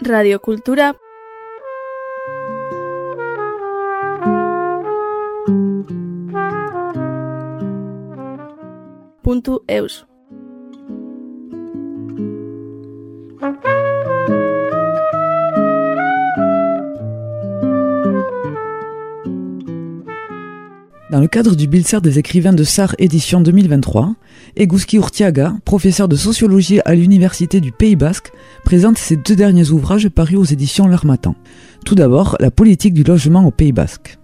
Radiocultura. Punto eus. Dans le cadre du Bilser des écrivains de SAR édition 2023, Eguski Urtiaga, professeur de sociologie à l'Université du Pays Basque, présente ses deux derniers ouvrages parus aux éditions L'Armatan. Tout d'abord, la politique du logement au Pays Basque.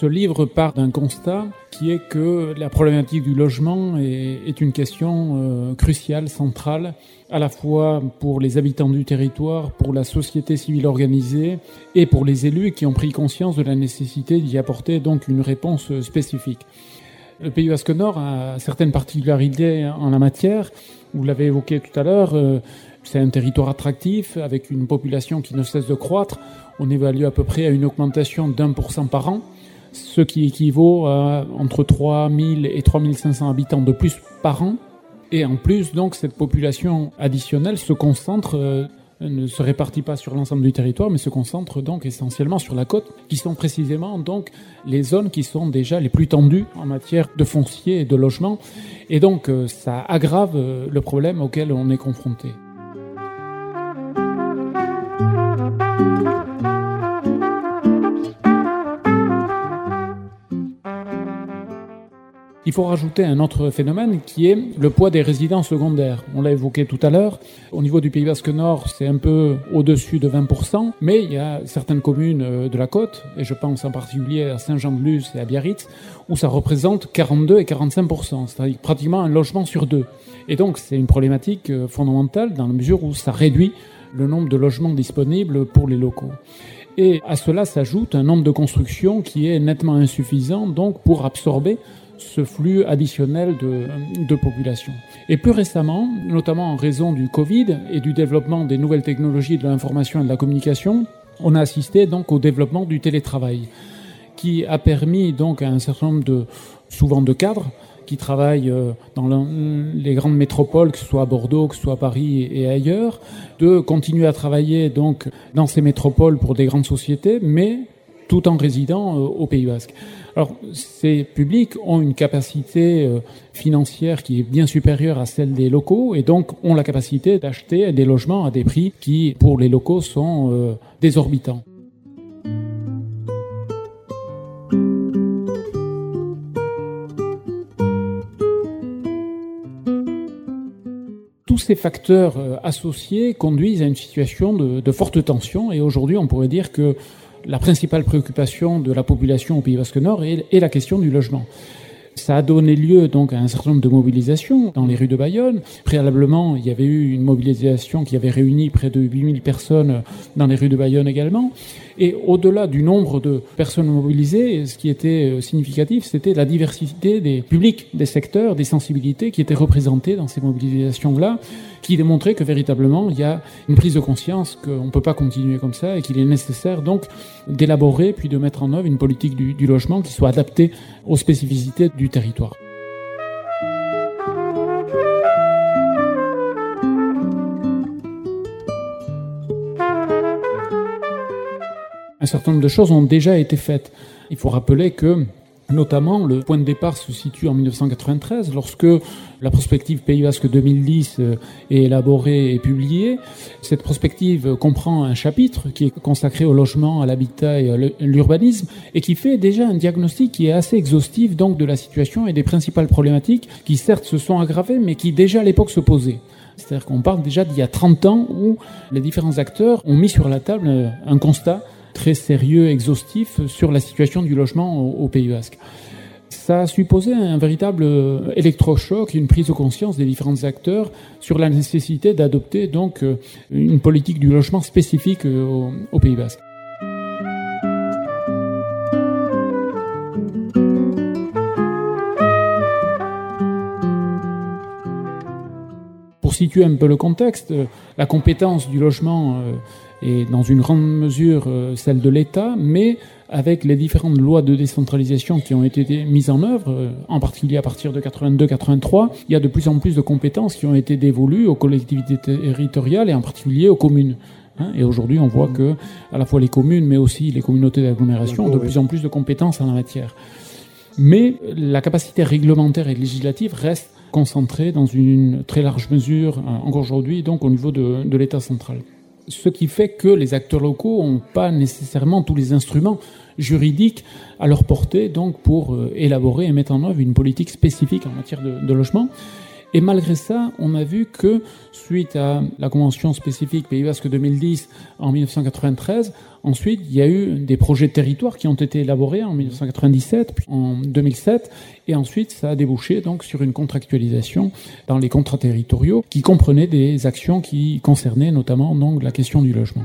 Ce livre part d'un constat qui est que la problématique du logement est, une question euh, cruciale, centrale, à la fois pour les habitants du territoire, pour la société civile organisée et pour les élus qui ont pris conscience de la nécessité d'y apporter donc une réponse spécifique. Le Pays Basque Nord a certaines particularités en la matière. Vous l'avez évoqué tout à l'heure. Euh, c'est un territoire attractif avec une population qui ne cesse de croître. On évalue à peu près à une augmentation d'un pour cent par an ce qui équivaut à entre 3000 et 3500 habitants de plus par an. Et en plus, donc, cette population additionnelle se concentre, euh, ne se répartit pas sur l'ensemble du territoire, mais se concentre donc essentiellement sur la côte, qui sont précisément donc les zones qui sont déjà les plus tendues en matière de foncier et de logement. Et donc, euh, ça aggrave euh, le problème auquel on est confronté. Il faut rajouter un autre phénomène qui est le poids des résidents secondaires. On l'a évoqué tout à l'heure. Au niveau du Pays Basque Nord, c'est un peu au-dessus de 20%, mais il y a certaines communes euh, de la côte, et je pense en particulier à Saint-Jean-de-Luz et à Biarritz, où ça représente 42 et 45%, c'est-à-dire pratiquement un logement sur deux. Et donc c'est une problématique euh, fondamentale dans la mesure où ça réduit le nombre de logements disponibles pour les locaux. Et à cela s'ajoute un nombre de constructions qui est nettement insuffisant donc pour absorber ce flux additionnel de, population. Et plus récemment, notamment en raison du Covid et du développement des nouvelles technologies de l'information et de la communication, on a assisté donc au développement du télétravail, qui a permis donc à un certain nombre de, souvent de cadres, qui travaillent euh, dans les grandes métropoles, que ce soit à Bordeaux, que ce soit à Paris et ailleurs, de continuer à travailler donc dans ces métropoles pour des grandes sociétés, mais tout en résidant euh, au Pays Basque. Alors, ces publics ont une capacité euh, financière qui est bien supérieure à celle des locaux et donc ont la capacité d'acheter des logements à des prix qui, pour les locaux, sont euh, désorbitants. tous ces facteurs euh, associés conduisent à une situation de, de forte tension et aujourd'hui on pourrait dire que la principale préoccupation de la population au Pays Basque Nord est, la question du logement. Ça a donné lieu donc à un certain nombre de mobilisations dans les rues de Bayonne. Préalablement, il y avait eu une mobilisation qui avait réuni près de 8000 personnes dans les rues de Bayonne également. Et au-delà du nombre de personnes mobilisées, ce qui était euh, significatif, c'était la diversité des publics, des secteurs, des sensibilités qui étaient représentées dans ces mobilisations-là, qui démontraient que véritablement il y a une prise de conscience qu'on ne peut pas continuer comme ça et qu'il est nécessaire donc d'élaborer puis de mettre en œuvre une politique du, du logement qui soit adaptée aux spécificités du territoire. un certain nombre de choses ont déjà été faites. Il faut rappeler que Notamment, le point de départ se situe en 1993, lorsque la prospective Pays Basque 2010 euh, est élaborée et publiée. Cette prospective comprend un chapitre qui est consacré au logement, à l'habitat et à l'urbanisme, et qui fait déjà un diagnostic qui est assez exhaustif donc de la situation et des principales problématiques qui certes se sont aggravées, mais qui déjà à l'époque se posaient. C'est-à-dire qu'on parle déjà d'il y a 30 ans où les différents acteurs ont mis sur la table un constat très sérieux, exhaustif sur la situation du logement au, Pays Basque. Ça a supposé un véritable euh, électrochoc, une prise de conscience des différents acteurs sur la nécessité d'adopter donc euh, une politique du logement spécifique euh, au, au Pays Basque. Situer un peu le contexte, la compétence du logement est dans une grande mesure celle de l'État, mais avec les différentes lois de décentralisation qui ont été mises en œuvre, euh, en particulier à partir de 82-83, il y a de plus en plus de compétences qui ont été dévolues aux collectivités territoriales et en particulier aux communes. Hein. Et aujourd'hui, on voit que à la fois les communes, mais aussi les communautés d'agglomération ont de plus en plus de compétences en la matière. Mais la capacité réglementaire et législative reste concentrée dans une très large mesure, euh, encore aujourd'hui, donc au niveau de, l'État central ce qui fait que les acteurs locaux n'ont pas nécessairement tous les instruments juridiques à leur portée pour euh, élaborer et mettre en œuvre une politique spécifique en matière de, logement. Et malgré ça, on a vu que suite à la convention spécifique Pays Basque 2010 en 1993, ensuite il y a eu des projets de territoire qui ont été élaborés en 1997, puis en 2007, et ensuite ça a débouché donc sur une contractualisation dans les contrats territoriaux qui comprenaient des actions qui concernaient notamment donc la question du logement.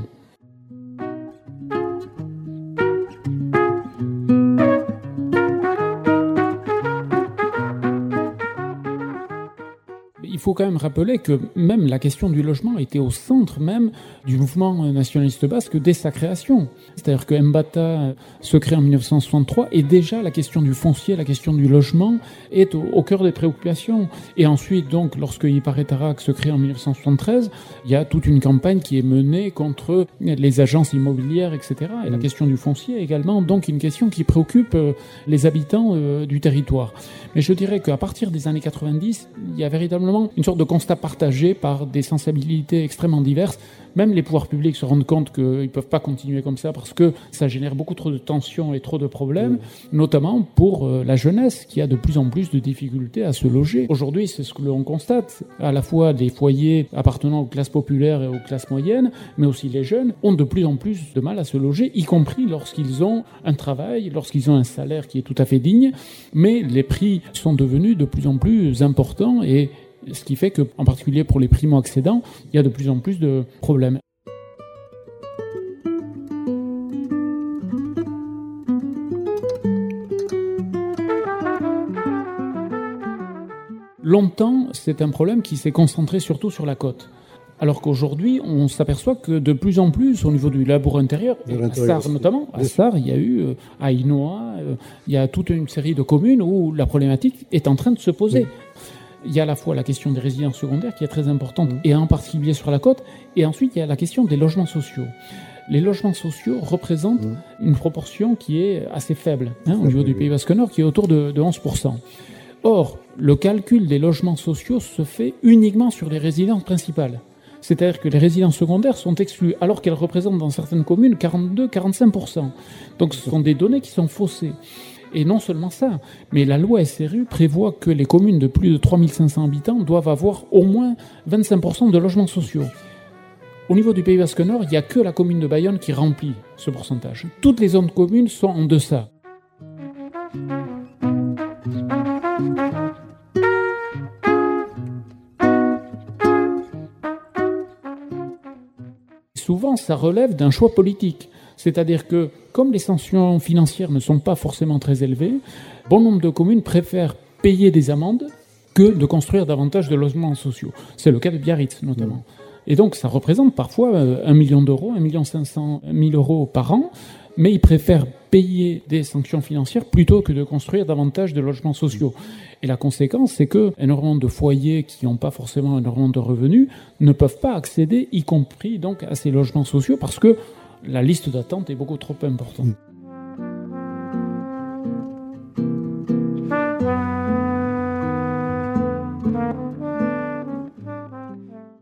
Faut quand même rappeler que même la question du logement était au centre même du mouvement nationaliste basque dès sa création. C'est-à-dire que Mbata se crée en 1963 et déjà la question du foncier, la question du logement est au, cœur des préoccupations. Et ensuite, donc, lorsque Iparetarac se crée en 1973, il y a toute une campagne qui est menée contre les agences immobilières, etc. Et la mm. question du foncier également, donc une question qui préoccupe euh, les habitants euh, du territoire. Mais je dirais qu'à partir des années 90, il y a véritablement une sorte de constat partagé par des sensibilités extrêmement diverses. Même les pouvoirs publics se rendent compte qu'ils ne peuvent pas continuer comme ça parce que ça génère beaucoup trop de tensions et trop de problèmes, notamment pour euh, la jeunesse qui a de plus en plus de difficultés à se loger. Aujourd'hui, c'est ce que l'on constate, à la fois des foyers appartenant aux classes populaires et aux classes moyennes, mais aussi les jeunes ont de plus en plus de mal à se loger, y compris lorsqu'ils ont un travail, lorsqu'ils ont un salaire qui est tout à fait digne, mais les prix sont devenus de plus en plus importants et ce qui fait que, en particulier pour les primo-accédants, il y a de plus en plus de problèmes. Longtemps, c'est un problème qui s'est concentré surtout sur la côte. Alors qu'aujourd'hui, on s'aperçoit que de plus en plus, au niveau du labour intérieur, à Sarre notamment, à Sarre, il y a eu, euh, à Inoa, euh, il y a toute une série de communes où la problématique est en train de se poser il y a à la fois la question des résidences secondaires qui est très importante, et en particulier sur la côte, et ensuite il y a la question des logements sociaux. Les logements sociaux représentent mmh. une proportion qui est assez faible hein, au niveau du Pays Basque Nord, qui est autour de, de 11%. Or, le calcul des logements sociaux se fait uniquement sur les résidences principales. C'est-à-dire que les résidences secondaires sont exclues, alors qu'elles représentent dans certaines communes 42-45%. Donc ce sont des données qui sont faussées. Et non seulement ça, mais la loi SRU prévoit que les communes de plus de 3500 habitants doivent avoir au moins 25% de logements sociaux. Au niveau du Pays Basque Nord, il n'y a que la commune de Bayonne qui remplit ce pourcentage. Toutes les autres communes sont en deçà. Souvent, ça relève d'un choix politique. C'est-à-dire que, comme les sanctions financières ne sont pas forcément très élevées, bon nombre de communes préfèrent payer des amendes que de construire davantage de logements sociaux. C'est le cas de Biarritz, notamment. Et donc, ça représente parfois euh, un million d'euros, un million cinq cent mille euros par an, mais ils préfèrent payer des sanctions financières plutôt que de construire davantage de logements sociaux. Et la conséquence, c'est que énormément de foyers qui n'ont pas forcément énormément de revenus ne peuvent pas accéder, y compris donc à ces logements sociaux, parce que la liste d'attente est beaucoup trop importante.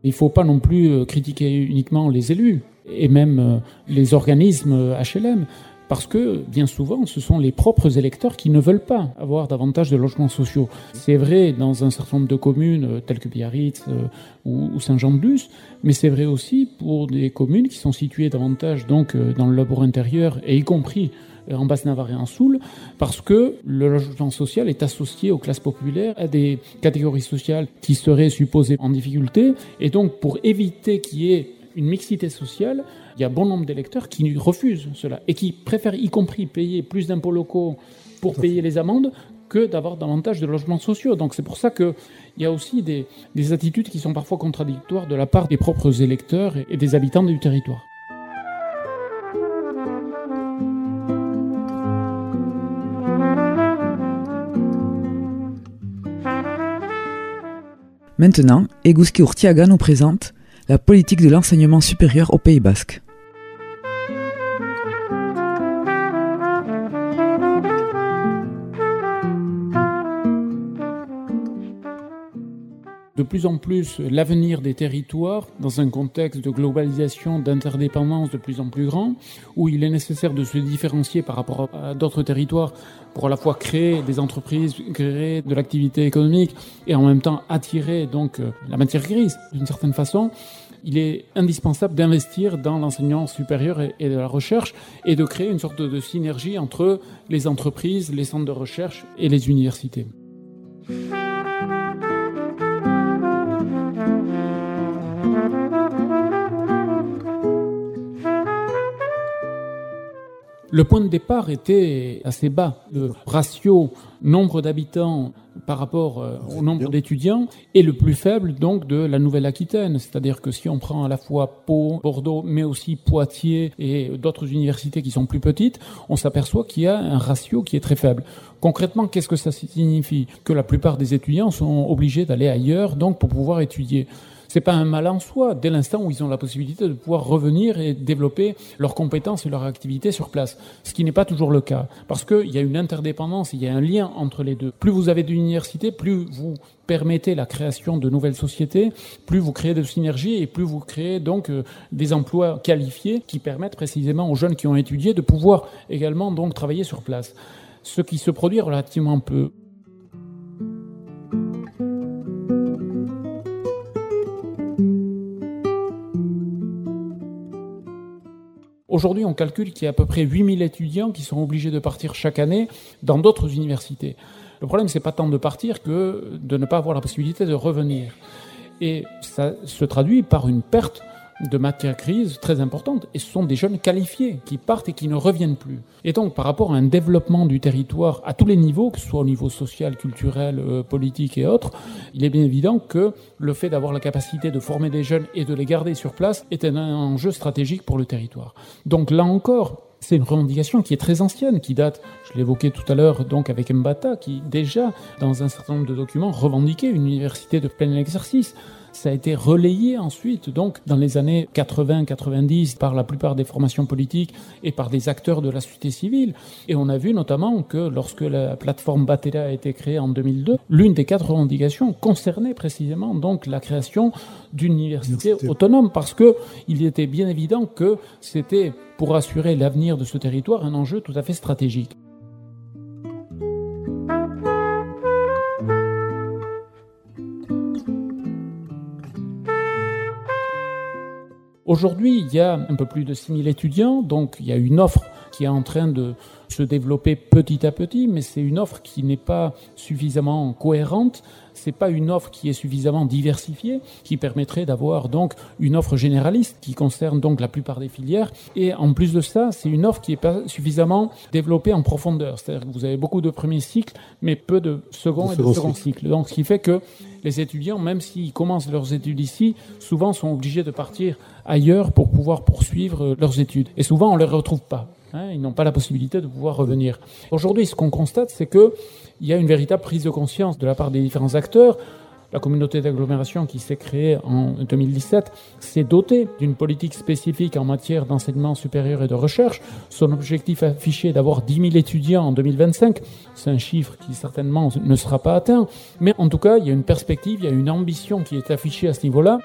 Il ne faut pas non plus euh, critiquer uniquement les élus et même euh, les organismes HLM. Parce que bien souvent, ce sont les propres électeurs qui ne veulent pas avoir davantage de logements sociaux. C'est vrai dans un certain nombre de communes euh, telles que Biarritz euh, ou Saint-Jean-de-Luz, mais c'est vrai aussi pour des communes qui sont situées davantage donc euh, dans le labour intérieur et y compris en Basse-Navarre et en Soule, parce que le logement social est associé aux classes populaires, à des catégories sociales qui seraient supposées en difficulté, et donc pour éviter qu'il y ait une mixité sociale, il y a bon nombre d'électeurs qui refusent cela et qui préfèrent y compris payer plus d'impôts locaux pour payer les amendes que d'avoir davantage de logements sociaux. Donc c'est pour ça qu'il y a aussi des, des, attitudes qui sont parfois contradictoires de la part des propres électeurs et des habitants du territoire. Maintenant, Eguzki Urtiaga nous présente la politique de l'enseignement supérieur au Pays Basque. Plus en plus l'avenir des territoires dans un contexte de globalisation, d'interdépendance de plus en plus grand, où il est nécessaire de se différencier par rapport à d'autres territoires pour à la fois créer des entreprises, créer de l'activité économique et en même temps attirer donc euh, la matière grise d'une certaine façon. Il est indispensable d'investir dans l'enseignement supérieur et de la recherche et de créer une sorte de synergie entre les entreprises, les centres de recherche et les universités. Le point de départ était assez bas. Le ratio nombre d'habitants par rapport euh, au nombre d'étudiants est le plus faible donc de la Nouvelle-Aquitaine. C'est-à-dire que si on prend à la fois Pau, Bordeaux, mais aussi Poitiers et d'autres universités qui sont plus petites, on s'aperçoit qu'il y a un ratio qui est très faible. Concrètement, qu'est-ce que ça signifie? Que la plupart des étudiants sont obligés d'aller ailleurs donc pour pouvoir étudier c'est pas un mal en soi, dès l'instant où ils ont la possibilité de pouvoir revenir et développer leurs compétences et leur activité sur place. Ce qui n'est pas toujours le cas. Parce qu'il y a une interdépendance, il y a un lien entre les deux. Plus vous avez d'universités, plus vous permettez la création de nouvelles sociétés, plus vous créez de synergies et plus vous créez donc euh, des emplois qualifiés qui permettent précisément aux jeunes qui ont étudié de pouvoir également donc travailler sur place. Ce qui se produit relativement peu. Aujourd'hui, on calcule qu'il y a à peu près 8000 étudiants qui sont obligés de partir chaque année dans d'autres universités. Le problème, c'est pas tant de partir que de ne pas avoir la possibilité de revenir. Et ça se traduit par une perte de matière grise très importante. Et ce sont des jeunes qualifiés qui partent et qui ne reviennent plus. Et donc, par rapport à un développement du territoire à tous les niveaux, que ce soit au niveau social, culturel, euh, politique et autres, il est bien évident que le fait d'avoir la capacité de former des jeunes et de les garder sur place est un enjeu stratégique pour le territoire. Donc là encore, c'est une revendication qui est très ancienne, qui date, je l'évoquais tout à l'heure, donc avec Mbata, qui déjà, dans un certain nombre de documents, revendiquait une université de plein exercice. Ça a été relayé ensuite, donc, dans les années 80-90, par la plupart des formations politiques et par des acteurs de la société civile. Et on a vu notamment que lorsque la plateforme Batella a été créée en 2002, l'une des quatre revendications concernait précisément donc la création d'une université autonome, parce que il était bien évident que c'était pour assurer l'avenir de ce territoire un enjeu tout à fait stratégique. Aujourd'hui, il y a un peu plus de 6000 étudiants, donc il y a une offre qui est en train de se développer petit à petit, mais c'est une offre qui n'est pas suffisamment cohérente. C'est pas une offre qui est suffisamment diversifiée, qui permettrait d'avoir donc une offre généraliste qui concerne donc la plupart des filières. Et en plus de ça, c'est une offre qui n'est pas suffisamment développée en profondeur. C'est-à-dire que vous avez beaucoup de premiers cycles, mais peu de second et de second cycle. Donc, ce qui fait que les étudiants, même s'ils commencent leurs études ici, souvent sont obligés de partir ailleurs pour pouvoir poursuivre leurs études. Et souvent, on ne les retrouve pas. Hein, ils n'ont pas la possibilité de pouvoir revenir. Aujourd'hui, ce qu'on constate, c'est qu'il y a une véritable prise de conscience de la part des différents acteurs. La communauté d'agglomération qui s'est créée en 2017 s'est dotée d'une politique spécifique en matière d'enseignement supérieur et de recherche. Son objectif affiché est d'avoir 10 000 étudiants en 2025. C'est un chiffre qui certainement ne sera pas atteint. Mais en tout cas, il y a une perspective, il y a une ambition qui est affichée à ce niveau-là.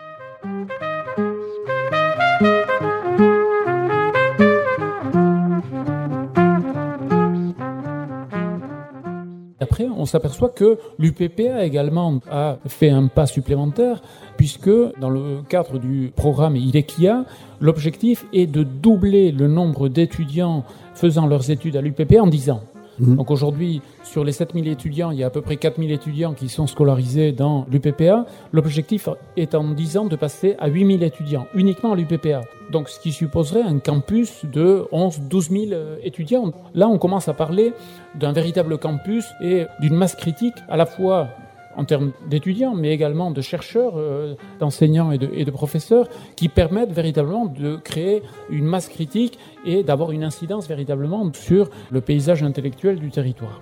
S'aperçoit que l'UPPA également a fait un pas supplémentaire puisque dans le cadre du programme ILEKIA, l'objectif est de doubler le nombre d'étudiants faisant leurs études à l'UPPA en 10 ans. Mmh. Donc aujourd'hui, sur les 7000 étudiants, il y a à peu près 4000 étudiants qui sont scolarisés dans l'UPPA. L'objectif est en 10 ans de passer à 8000 étudiants, uniquement à l'UPPA. Donc ce qui supposerait un campus de 11 12 000 étudiants. Là, on commence à parler d'un véritable campus et d'une masse critique à la fois en termes d'étudiants, mais également de chercheurs, euh, d'enseignants et de, et de, professeurs, qui permettent véritablement de créer une masse critique et d'avoir une incidence véritablement sur le paysage intellectuel du territoire.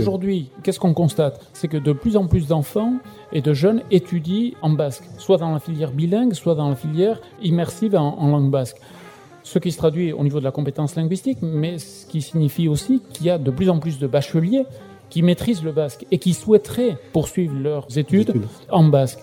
Aujourd'hui, qu'est-ce qu'on constate? C'est que de plus en plus d'enfants et de jeunes étudient en basque, soit dans la filière bilingue, soit dans la filière immersive en, langue basque. Ce qui se traduit au niveau de la compétence linguistique, mais ce qui signifie aussi qu'il y a de plus en plus de bacheliers qui maîtrisent le basque et qui souhaiteraient poursuivre leurs études, en basque.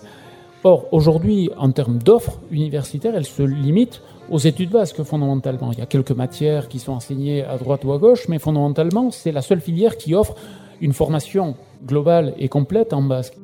Or, aujourd'hui, en termes d'offres universitaires, elles se limitent aux études basques fondamentalement. Il y a quelques matières qui sont enseignées à droite ou à gauche, mais fondamentalement, c'est la seule filière qui offre une formation globale et complète en basque.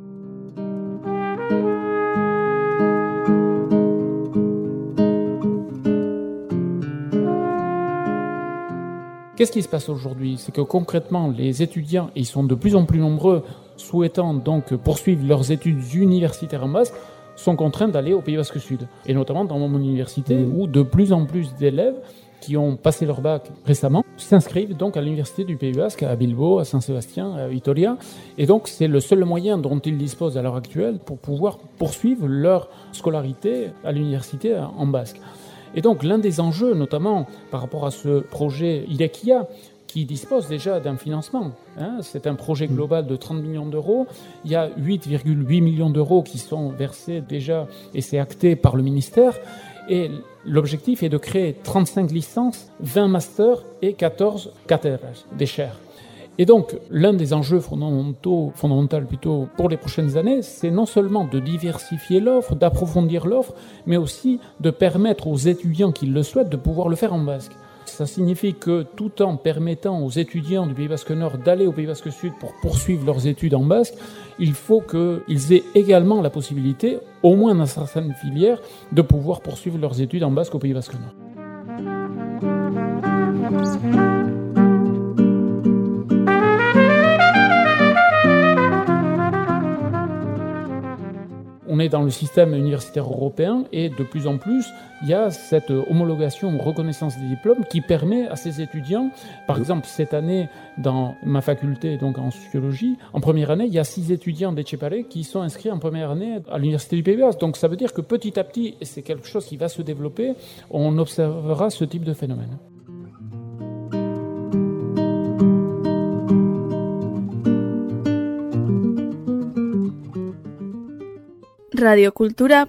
Qu'est-ce qui se passe aujourd'hui? C'est que concrètement, les étudiants, et ils sont de plus en plus nombreux, souhaitant donc poursuivre leurs études universitaires en basque, sont contraints d'aller au Pays Basque Sud. Et notamment dans mon université, mmh. où de plus en plus d'élèves qui ont passé leur bac récemment s'inscrivent donc à l'université du Pays Basque, à Bilbao, à Saint-Sébastien, à Vitoria. Et donc c'est le seul moyen dont ils disposent à l'heure actuelle pour pouvoir poursuivre leur scolarité à l'université en basque. Et donc l'un des enjeux, notamment par rapport à ce projet IDECIA, qui dispose déjà d'un financement. Hein, c'est un projet global de 30 millions d'euros. Il y a 8,8 millions d'euros qui sont versés déjà et c'est acté par le ministère. Et l'objectif est de créer 35 licences, 20 masters et 14 cathédrales des chaires. Et donc, l'un des enjeux fondamentaux, plutôt pour les prochaines années, c'est non seulement de diversifier l'offre, d'approfondir l'offre, mais aussi de permettre aux étudiants qui le souhaitent de pouvoir le faire en basque. Ça signifie que tout en permettant aux étudiants du Pays Basque Nord d'aller au Pays Basque Sud pour poursuivre leurs études en basque, il faut qu'ils aient également la possibilité, au moins dans certaines filières, de pouvoir poursuivre leurs études en basque au Pays Basque Nord. On est dans le système universitaire européen et de plus en plus, il y a cette homologation ou reconnaissance des diplômes qui permet à ces étudiants, par exemple cette année dans ma faculté donc en sociologie, en première année, il y a six étudiants d'Etchepare qui sont inscrits en première année à l'université du Pays Basque. Donc ça veut dire que petit à petit, et c'est quelque chose qui va se développer, on observera ce type de phénomène. Radio Cultura.